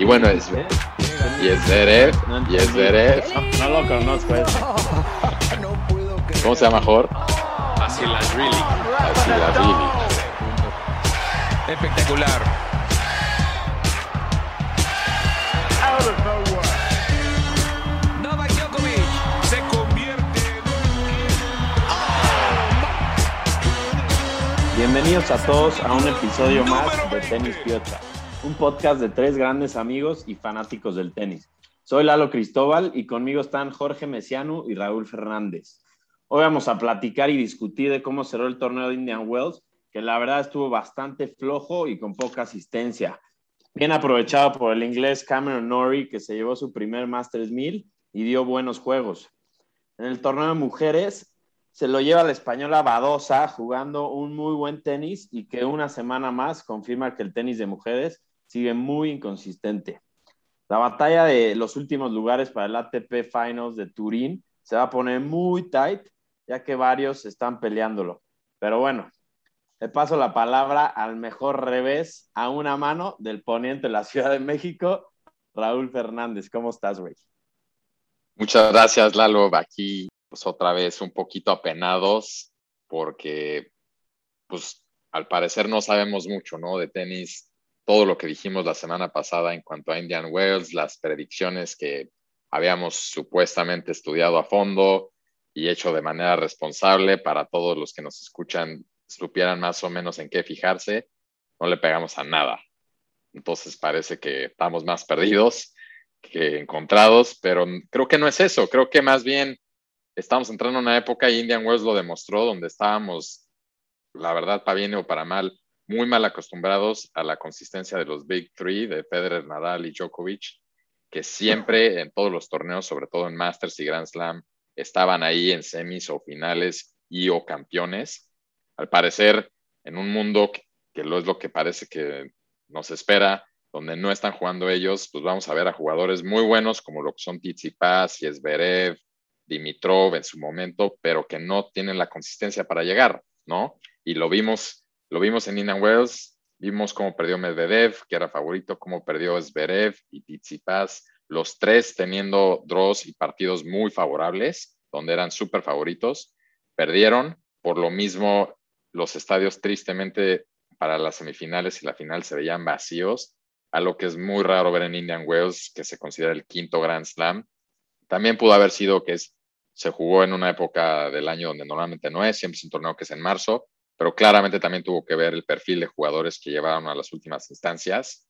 Y bueno, es, y es Zverev, y es Zverev. No, no lo conozco eso. ¿Cómo se llama Jorge? Basilashvili. Basilashvili. Espectacular. Novak Djokovic se convierte Bienvenidos a todos a un episodio más de Tenis Piocha, un podcast de tres grandes amigos y fanáticos del tenis. Soy Lalo Cristóbal y conmigo están Jorge Mesiano y Raúl Fernández. Hoy vamos a platicar y discutir de cómo cerró el torneo de Indian Wells, que la verdad estuvo bastante flojo y con poca asistencia. Bien aprovechado por el inglés Cameron Norrie, que se llevó su primer Masters 1000 y dio buenos juegos. En el torneo de mujeres se lo lleva la española Badosa jugando un muy buen tenis y que una semana más confirma que el tenis de mujeres sigue muy inconsistente. La batalla de los últimos lugares para el ATP Finals de Turín se va a poner muy tight, ya que varios están peleándolo. Pero bueno, le paso la palabra al mejor revés a una mano del poniente de la Ciudad de México, Raúl Fernández. ¿Cómo estás, güey? Muchas gracias, Lalo. Aquí, pues otra vez un poquito apenados, porque, pues, al parecer no sabemos mucho, ¿no? De tenis, todo lo que dijimos la semana pasada en cuanto a Indian Wells, las predicciones que habíamos supuestamente estudiado a fondo y hecho de manera responsable para todos los que nos escuchan supieran más o menos en qué fijarse, no le pegamos a nada. Entonces parece que estamos más perdidos que encontrados, pero creo que no es eso. Creo que más bien estamos entrando en una época, y Indian Wells lo demostró, donde estábamos, la verdad, para bien o para mal, muy mal acostumbrados a la consistencia de los Big Three, de Federer, Nadal y Djokovic, que siempre en todos los torneos, sobre todo en Masters y Grand Slam, estaban ahí en semis o finales y o campeones al parecer, en un mundo que, que lo es lo que parece que nos espera, donde no están jugando ellos, pues vamos a ver a jugadores muy buenos como lo que son Tsitsipas, Yesberev, Dimitrov en su momento, pero que no tienen la consistencia para llegar, ¿no? Y lo vimos, lo vimos en Indian Wells, vimos cómo perdió Medvedev, que era favorito, cómo perdió Zverev y Tsitsipas, los tres teniendo draws y partidos muy favorables, donde eran súper favoritos, perdieron, por lo mismo los estadios tristemente para las semifinales y la final se veían vacíos, algo que es muy raro ver en Indian Wells, que se considera el quinto Grand Slam. También pudo haber sido que se jugó en una época del año donde normalmente no es, siempre es un torneo que es en marzo, pero claramente también tuvo que ver el perfil de jugadores que llevaron a las últimas instancias.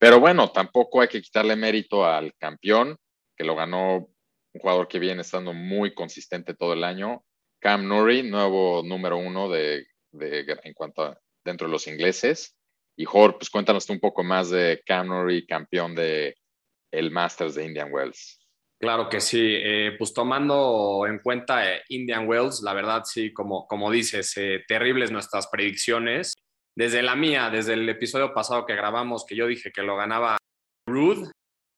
Pero bueno, tampoco hay que quitarle mérito al campeón, que lo ganó un jugador que viene estando muy consistente todo el año, Cam Nuri, nuevo número uno de, de, en cuanto dentro de los ingleses. Y Jorge, pues cuéntanos un poco más de Cam Nuri, campeón de el Masters de Indian Wells. Claro que sí, eh, pues tomando en cuenta eh, Indian Wells, la verdad sí, como, como dices, eh, terribles nuestras predicciones. Desde la mía, desde el episodio pasado que grabamos, que yo dije que lo ganaba Rude,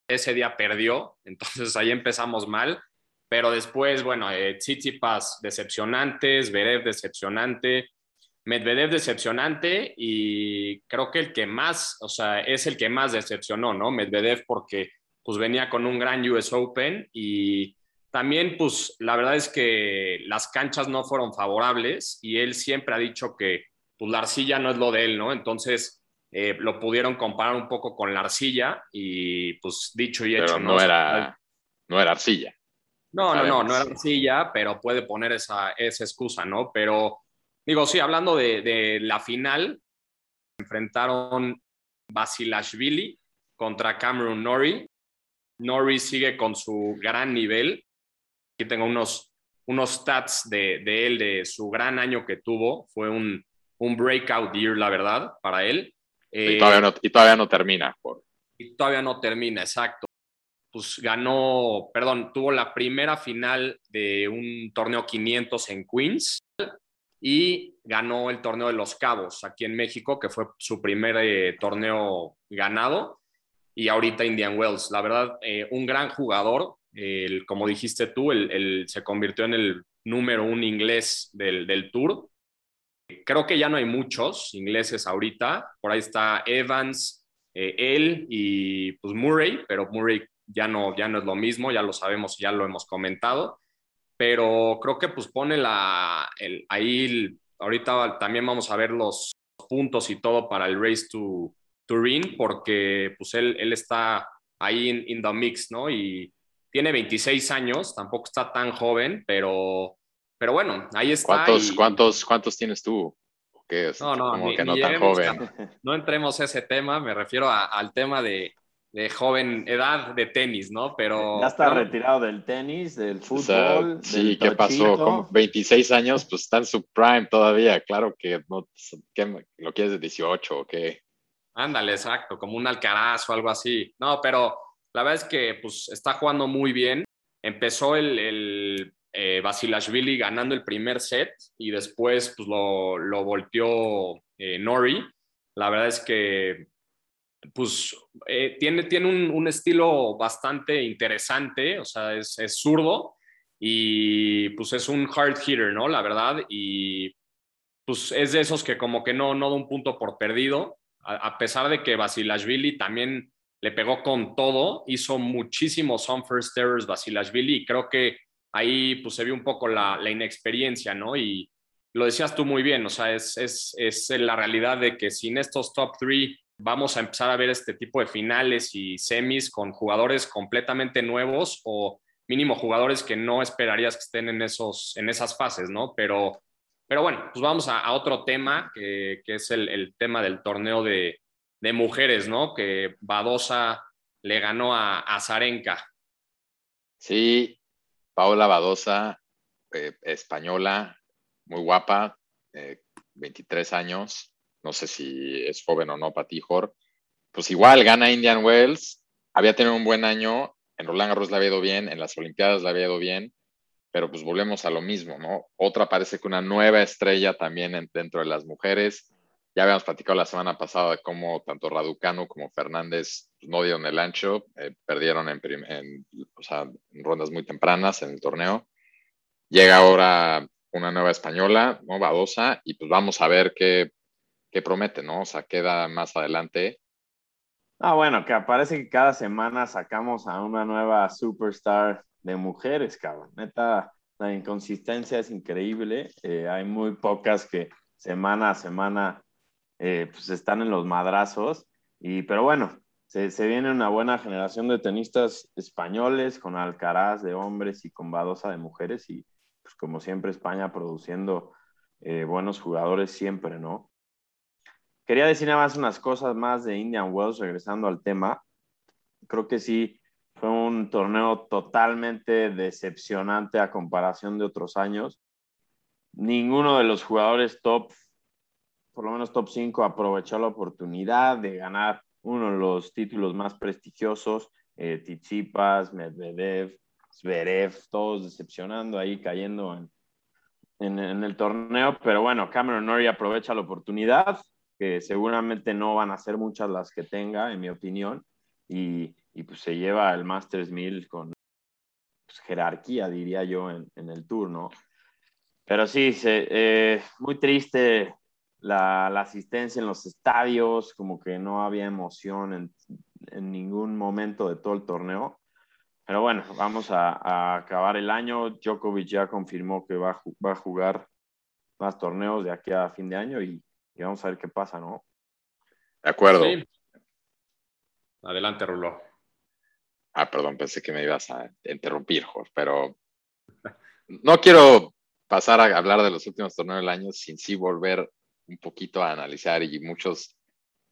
ese día perdió, entonces ahí empezamos mal. Pero después, bueno, eh, Tsitsipas decepcionante, Zverev decepcionante, Medvedev decepcionante y creo que el que más, o sea, es el que más decepcionó, ¿no? Medvedev porque pues venía con un gran US Open y también pues la verdad es que las canchas no fueron favorables y él siempre ha dicho que pues la arcilla no es lo de él, ¿no? Entonces eh, lo pudieron comparar un poco con la arcilla y pues dicho y Pero hecho. no, era, no era arcilla. No, no, no, no era arcilla, pero puede poner esa, esa excusa, ¿no? Pero digo, sí, hablando de, de la final, enfrentaron Basilashvili contra Cameron Norrie. Norrie sigue con su gran nivel. Aquí tengo unos, unos stats de, de él, de su gran año que tuvo. Fue un, un breakout year, la verdad, para él. Y, todavía no, y todavía no termina. Y todavía no termina, exacto. Pues ganó, perdón, tuvo la primera final de un torneo 500 en Queens y ganó el torneo de Los Cabos aquí en México, que fue su primer eh, torneo ganado. Y ahorita Indian Wells, la verdad, eh, un gran jugador. Como dijiste tú, el- se convirtió en el número un inglés del, del tour. Creo que ya no hay muchos ingleses ahorita. Por ahí está Evans, eh, él y pues Murray, pero Murray ya no, ya no es lo mismo, ya lo sabemos, ya lo hemos comentado, pero creo que pues pone la, el, ahí, ahorita también vamos a ver los puntos y todo para el Race to Turin, porque pues él, él está ahí en in the mix, ¿no? Y tiene 26 años, tampoco está tan joven, pero, pero bueno, ahí está. ¿Cuántos, cuántos, cuántos tienes tú? ¿Qué es? No, no, como que no tan joven. No entremos a ese tema, me refiero al tema de, de, joven edad de tenis, ¿no? Pero. Ya está retirado del tenis, del fútbol. sí, ¿qué pasó? Como 26 años, pues está en su prime todavía. Claro que no. ¿qué, ¿Lo quieres de 18 o qué? Ándale, exacto, como un Alcaraz o algo así. No, pero la verdad es que pues, está jugando muy bien. Empezó el, el eh, Basilashvili ganando el primer set y después pues, lo, lo volteó eh, Nori. La verdad es que pues, eh, tiene, tiene un, estilo bastante interesante, o sea, es, es, zurdo y pues es un hard hitter, ¿no? La verdad, y pues es de esos que como que no, no da un punto por perdido, a, pesar de que Basilashvili también le pegó con todo, hizo muchísimos on first errors Basilashvili y creo que ahí pues se vio un poco la, inexperiencia, ¿no? Y lo decías tú muy bien, o sea, es, es, es la realidad de que sin estos top three vamos a empezar a ver este tipo de finales y semis con jugadores completamente nuevos o mínimo jugadores que no esperarías que estén en, esos, en esas fases, ¿no? Pero, pero bueno, pues vamos a, otro tema, que, es el, tema del torneo de, mujeres, ¿no? Que Badosa le ganó a, Zarenka. Sí, Paola Badosa, eh, española, muy guapa, 23 eh, años, no sé si es joven o no para ti, Jorge. Pues igual gana Indian Wells, había tenido un buen año, en Roland Garros le había ido bien, en las Olimpiadas le había ido bien, pero pues volvemos a lo mismo, ¿no? Otra parece que una nueva estrella también dentro de las mujeres. Ya habíamos platicado la semana pasada de cómo tanto Raducanu como Fernández pues, no dieron el ancho, eh, perdieron en, rondas muy tempranas en el torneo. Llega ahora una nueva española, ¿no? Y pues vamos a ver qué, qué promete, ¿no? O sea, queda más adelante. Ah, bueno, que aparece que cada semana sacamos a una nueva superstar de mujeres, cabrón. Neta, la inconsistencia es increíble. Eh, hay muy pocas que semana a semana eh, pues están en los madrazos. Y, pero bueno, se, viene una buena generación de tenistas españoles con Alcaraz de hombres y con Badosa de mujeres y pues como siempre España produciendo eh, buenos jugadores siempre, ¿no? Quería decir nada más unas cosas más de Indian Wells, regresando al tema. Creo que sí, fue un torneo totalmente decepcionante a comparación de otros años. Ninguno de los jugadores top, por lo menos top 5, aprovechó la oportunidad de ganar uno de los títulos más prestigiosos, eh, Tichipas, Medvedev, Zverev, todos decepcionando ahí, cayendo en, en, el torneo, pero bueno, Cameron Norrie aprovecha la oportunidad, que seguramente no van a ser muchas las que tenga, en mi opinión, y, y pues se lleva el Masters 1000 con pues, jerarquía, diría yo, en, en, el turno. Pero sí, se, eh, muy triste la, asistencia en los estadios, como que no había emoción en, en, ningún momento de todo el torneo. Pero bueno, vamos a, acabar el año. Djokovic ya confirmó que va, va, a jugar más torneos de aquí a fin de año y, vamos a ver qué pasa, ¿no? De acuerdo. Adelante, Rulo. Ah, perdón, pensé que me ibas a interrumpir, Jorge, pero no quiero pasar a hablar de los últimos torneos del año sin sí volver un poquito a analizar y muchos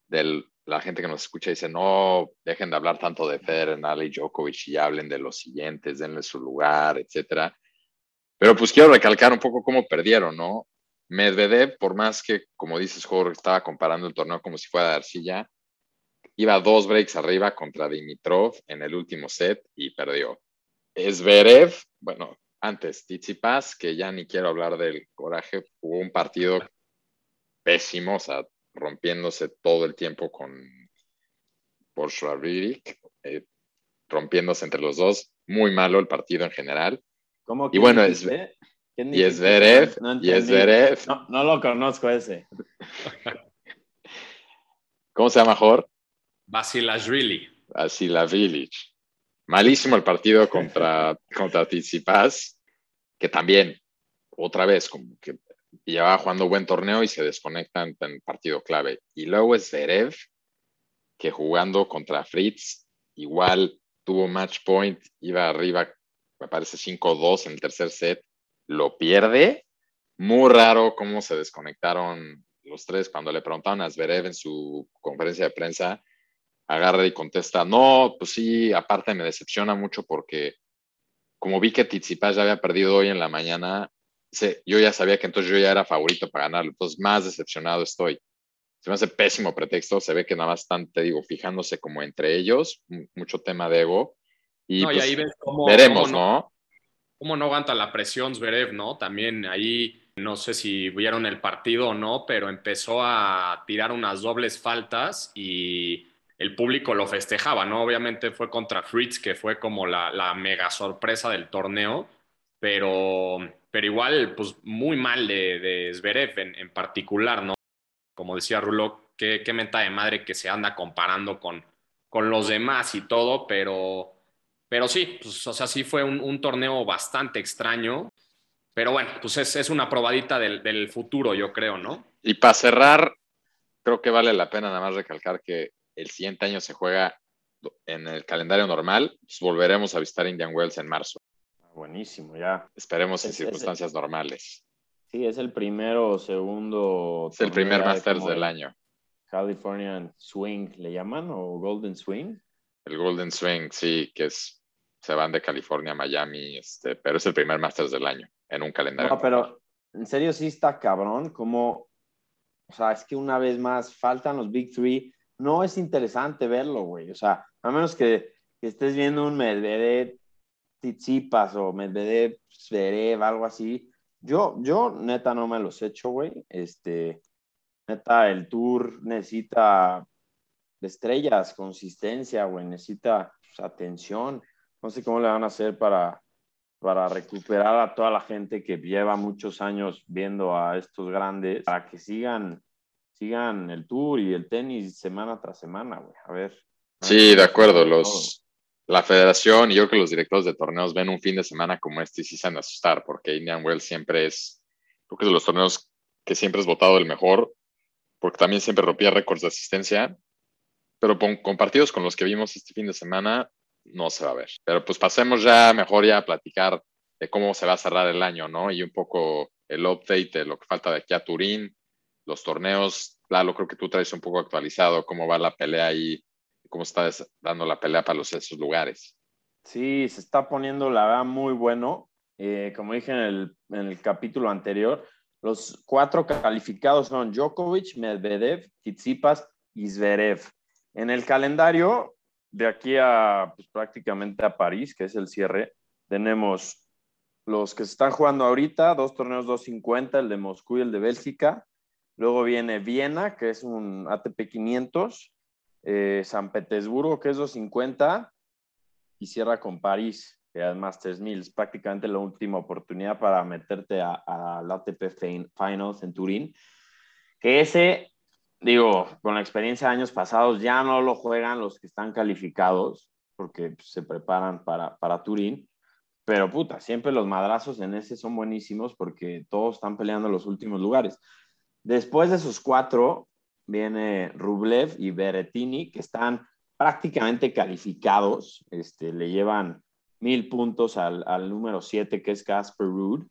de la gente que nos escucha dice, no, dejen de hablar tanto de Federer, Nadal y Djokovic y hablen de los siguientes, denle su lugar, etcétera. Pero pues quiero recalcar un poco cómo perdieron, ¿no? Medvedev, por más que, como dices, Jorge, estaba comparando el torneo como si fuera de arcilla, iba dos breaks arriba contra Dimitrov en el último set y perdió. Zverev, bueno, antes Tsitsipas, que ya ni quiero hablar del coraje, jugó un partido pésimo, o sea, rompiéndose todo el tiempo con por eh, rompiéndose entre los dos, muy malo el partido en general. ¿Cómo y bueno, es, y es Verev, y es Verev. No, lo conozco ese. ¿Cómo se llama, Jorge? Basilashvili. Village. Malísimo el partido contra, contra Tsitsipas, que también, otra vez, como que llevaba jugando buen torneo y se desconectan en partido clave. Y luego es Zverev, que jugando contra Fritz, igual tuvo match point, iba arriba, me parece 5-2 en el tercer set, lo pierde. Muy raro cómo se desconectaron los tres cuando le preguntaron a Zverev en su conferencia de prensa, agarra y contesta, no, pues sí, aparte me decepciona mucho porque como vi que Tizipas ya había perdido hoy en la mañana, yo ya sabía que entonces yo ya era favorito para ganarlo, entonces más decepcionado estoy. Se me hace pésimo pretexto, se ve que nada más están, te digo, fijándose como entre ellos, mucho tema de ego. Y, no, y pues, ahí ves cómo, veremos, cómo ¿no? Cómo no aguanta la presión Zverev, ¿no? También ahí, no sé si vieron el partido o no, pero empezó a tirar unas dobles faltas y el público lo festejaba, ¿no? Obviamente fue contra Fritz, que fue como la, la mega sorpresa del torneo, pero, pero igual, pues muy mal de, de Zverev en, particular, ¿no? Como decía Rulo, qué, qué menta de madre que se anda comparando con, con los demás y todo, pero, pero sí, pues, o sea, sí fue un, un torneo bastante extraño, pero bueno, pues es, es una probadita del, del futuro, yo creo, ¿no? Y para cerrar, creo que vale la pena nada más recalcar que el siguiente año se juega en el calendario normal, pues volveremos a visitar Indian Wells en marzo. Buenísimo, ya. Esperemos en Es- es- circunstancias normales. Sí, es el primero o segundo. Es el primer de Masters como del el año. Californian Swing, ¿le llaman? ¿O Golden Swing? El Golden Swing, sí, que es, se van de California a Miami, este, pero es el primer Masters del año en un calendario. No, pero en serio sí está cabrón, como, o sea, es que una vez más faltan los Big Three, no es interesante verlo, güey, o sea, a menos que, estés viendo un Medvedev Tsitsipas o Medvedev Zverev, algo así, yo, yo neta no me los echo, güey, este, neta el tour necesita estrellas, consistencia, güey, necesita pues, atención, no sé cómo le van a hacer para para recuperar a toda la gente que lleva muchos años viendo a estos grandes, para que sigan, sigan el tour y el tenis semana tras semana, güey. A ver. Sí, de acuerdo. Los, la federación y yo creo que los directores de torneos ven un fin de semana como este y sí se han de asustar, porque Indian Wells siempre es, creo que es de los torneos que siempre es votado el mejor, porque también siempre rompía récords de asistencia, pero con, con partidos con los que vimos este fin de semana, no se va a ver. Pero pues pasemos ya mejor ya a platicar de cómo se va a cerrar el año, ¿no? Y un poco el update de lo que falta de aquí a Turín, los torneos. Lalo, creo que tú traes un poco actualizado cómo va la pelea ahí, cómo está dando la pelea para los esos lugares. Sí, se está poniendo la verdad muy bueno. Eh, como dije en el, en el capítulo anterior, los cuatro calificados son Djokovic, Medvedev, Tsitsipas y Zverev. En el calendario, de aquí a pues, prácticamente a París, que es el cierre, tenemos los que se están jugando ahorita, dos torneos 250, el de Moscú y el de Bélgica. Luego viene Viena, que es un ATP 500, eh, San Petersburgo, que es 250, y cierra con París, que es Masters 1000. Es prácticamente la última oportunidad para meterte al ATP Fin- Finals en Turín. Que ese, digo, con la experiencia de años pasados, ya no lo juegan los que están calificados, porque se preparan para, para Turín. Pero puta, siempre los madrazos en ese son buenísimos porque todos están peleando los últimos lugares. Después de esos cuatro, viene Rublev y Berrettini, que están prácticamente calificados. Este, le llevan mil puntos al, número siete, que es Casper Ruud.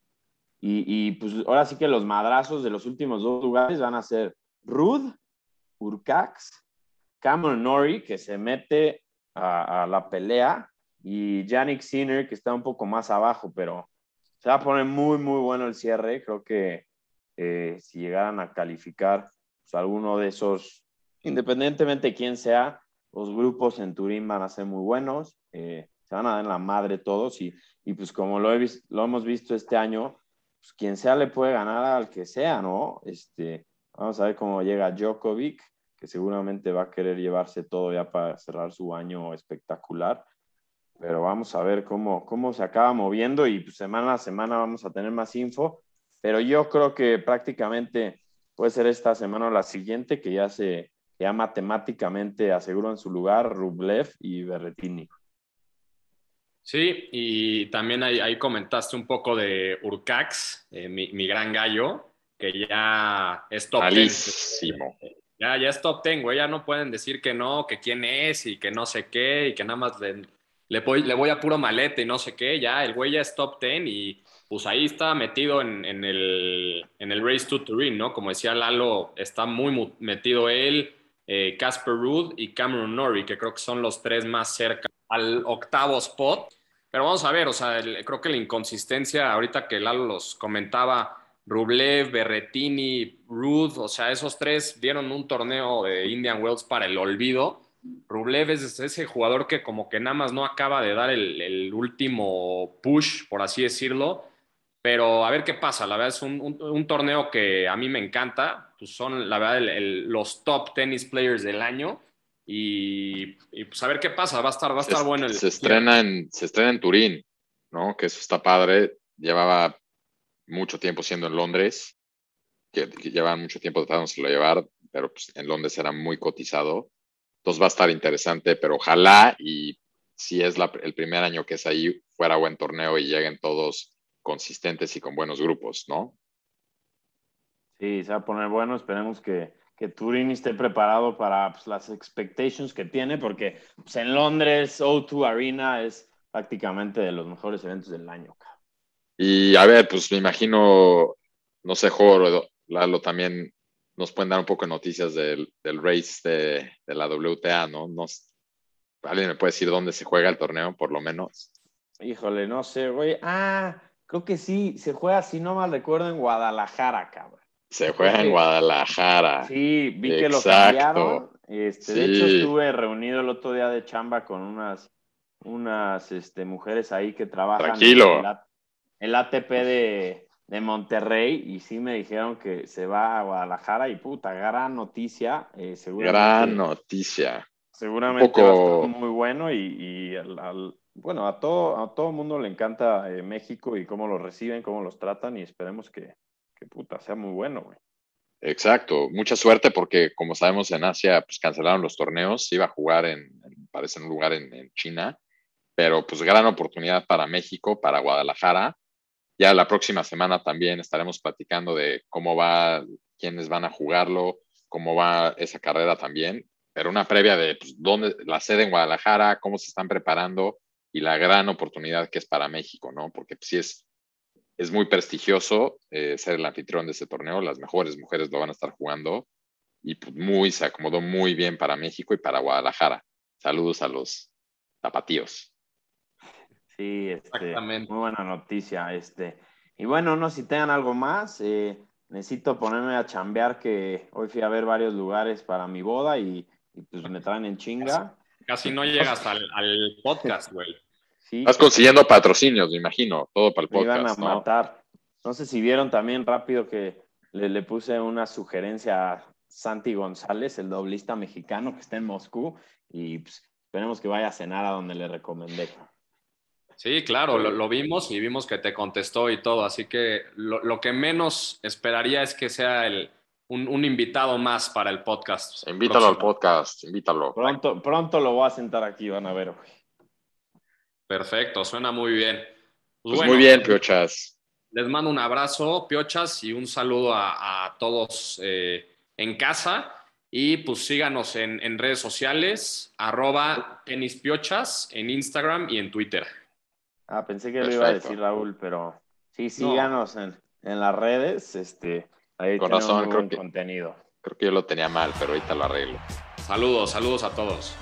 Y, y, pues ahora sí que los madrazos de los últimos dos lugares van a ser Ruud, Urcax, Cameron Norrie, que se mete a, a la pelea, y Yannick Sinner, que está un poco más abajo, pero se va a poner muy, muy bueno el cierre. Creo que eh, si llegaran a calificar pues, alguno de esos, independientemente de quién sea, los grupos en Turín van a ser muy buenos, eh, se van a dar en la madre todos y, y pues como lo, he lo hemos visto este año, pues quien sea le puede ganar al que sea, ¿no? Este, vamos a ver cómo llega Djokovic, que seguramente va a querer llevarse todo ya para cerrar su año espectacular. Pero vamos a ver cómo, cómo se acaba moviendo y pues, semana a semana vamos a tener más info. Pero yo creo que prácticamente puede ser esta semana o la siguiente que ya se, ya matemáticamente aseguran su lugar Rublev y Berretini. Sí, y también ahí, comentaste un poco de Urcax, eh, mi, gran gallo, que ya es top 10. Ya, ya es top 10, güey. Ya no pueden decir que no, que quién es y que no sé qué, y que nada más le, le, voy, le voy a puro malete y no sé qué. Ya, el güey ya es top 10 y pues ahí está metido en, el, en el Race to Turin, ¿no? Como decía Lalo, está muy metido él, eh, Casper Ruud y Cameron Norrie, que creo que son los tres más cerca al octavo spot. Pero vamos a ver, o sea, creo que la inconsistencia, ahorita que Lalo los comentaba, Rublev, Berretini, Ruth, o sea, esos tres dieron un torneo de Indian Wells para el olvido. Rublev es ese jugador que como que nada más no acaba de dar el, último push, por así decirlo, pero a ver qué pasa. La verdad es un, torneo que a mí me encanta, pues son la verdad los top tennis players del año y, pues a ver qué pasa, va a estar, va a estar bueno. El, se, estrena en, se estrena en Turín, ¿no? Que eso está padre. Llevaba mucho tiempo siendo en Londres, que, llevaba mucho tiempo tratándoselo llevar, pero pues, en Londres era muy cotizado. Entonces va a estar interesante, pero ojalá y si es el primer año que es ahí, fuera buen torneo y lleguen todos consistentes y con buenos grupos, ¿no? Sí, se va a poner bueno. Esperemos que, que Turín esté preparado para pues, las expectations que tiene, porque pues, en Londres O2 Arena es prácticamente de los mejores eventos del año. Y a ver, pues me imagino, no sé, Jorge, Lalo, también nos pueden dar un poco de noticias del, del race de, de, la WTA, ¿no? ¿Alguien me puede decir dónde se juega el torneo, por lo menos? Híjole, no sé, güey. Ah, creo que sí, se juega, si no mal recuerdo, en Guadalajara, cabrón. Se juega en Guadalajara. Sí, vi que lo cambiaron. Este, De hecho, estuve reunido el otro día de chamba con unas, unas este, mujeres ahí que trabajan Tranquilo. En el, ATP de, de, Monterrey y sí me dijeron que se va a Guadalajara y puta, gran noticia. Eh, gran noticia. Seguramente va a estar muy bueno y, bueno, a todo, a todo mundo le encanta eh, México y cómo lo reciben, cómo los tratan y esperemos que, que puta, sea muy bueno, güey. Exacto, mucha suerte porque como sabemos en Asia pues cancelaron los torneos, iba a jugar en, parece un lugar en, China, pero pues gran oportunidad para México, para Guadalajara. Ya la próxima semana también estaremos platicando de cómo va, quiénes van a jugarlo, cómo va esa carrera también, pero una previa de pues, dónde la sede en Guadalajara, cómo se están preparando y la gran oportunidad que es para México, ¿no? Porque pues, sí es es muy prestigioso eh, ser el anfitrión de ese torneo. Las mejores mujeres lo van a estar jugando y pues, muy, se acomodó muy bien para México y para Guadalajara. Saludos a los zapatíos. Sí, este, muy buena noticia. Este. Y bueno, no si tengan algo más, eh, necesito ponerme a chambear que hoy fui a ver varios lugares para mi boda y, pues me traen en chinga. Casi no llegas al, al podcast, güey. Estás consiguiendo patrocinios, me imagino, todo para el podcast. Me iban a matar. No sé si vieron también rápido que le, puse una sugerencia a Santi González, el doblista mexicano que está en Moscú, y pues, esperemos que vaya a cenar a donde le recomendé. Sí, claro, lo, vimos y vimos que te contestó y todo, así que lo, que menos esperaría es que sea el, un, invitado más para el podcast. Invítalo al podcast, invítalo. Pronto, pronto lo voy a sentar aquí, van a ver. Perfecto, suena muy bien. Pues, pues muy bien, Piochas. Les mando un abrazo, Piochas, y un saludo a, todos eh, en casa. Y pues síganos en, redes sociales, arroba tenispiochas, en Instagram y en Twitter. Ah, pensé que lo iba a decir Raúl, pero sí, síganos en, las redes. Este, ahí Con razón, creo que, contenido. Creo que yo lo tenía mal, pero ahorita lo arreglo. Saludos, saludos a todos.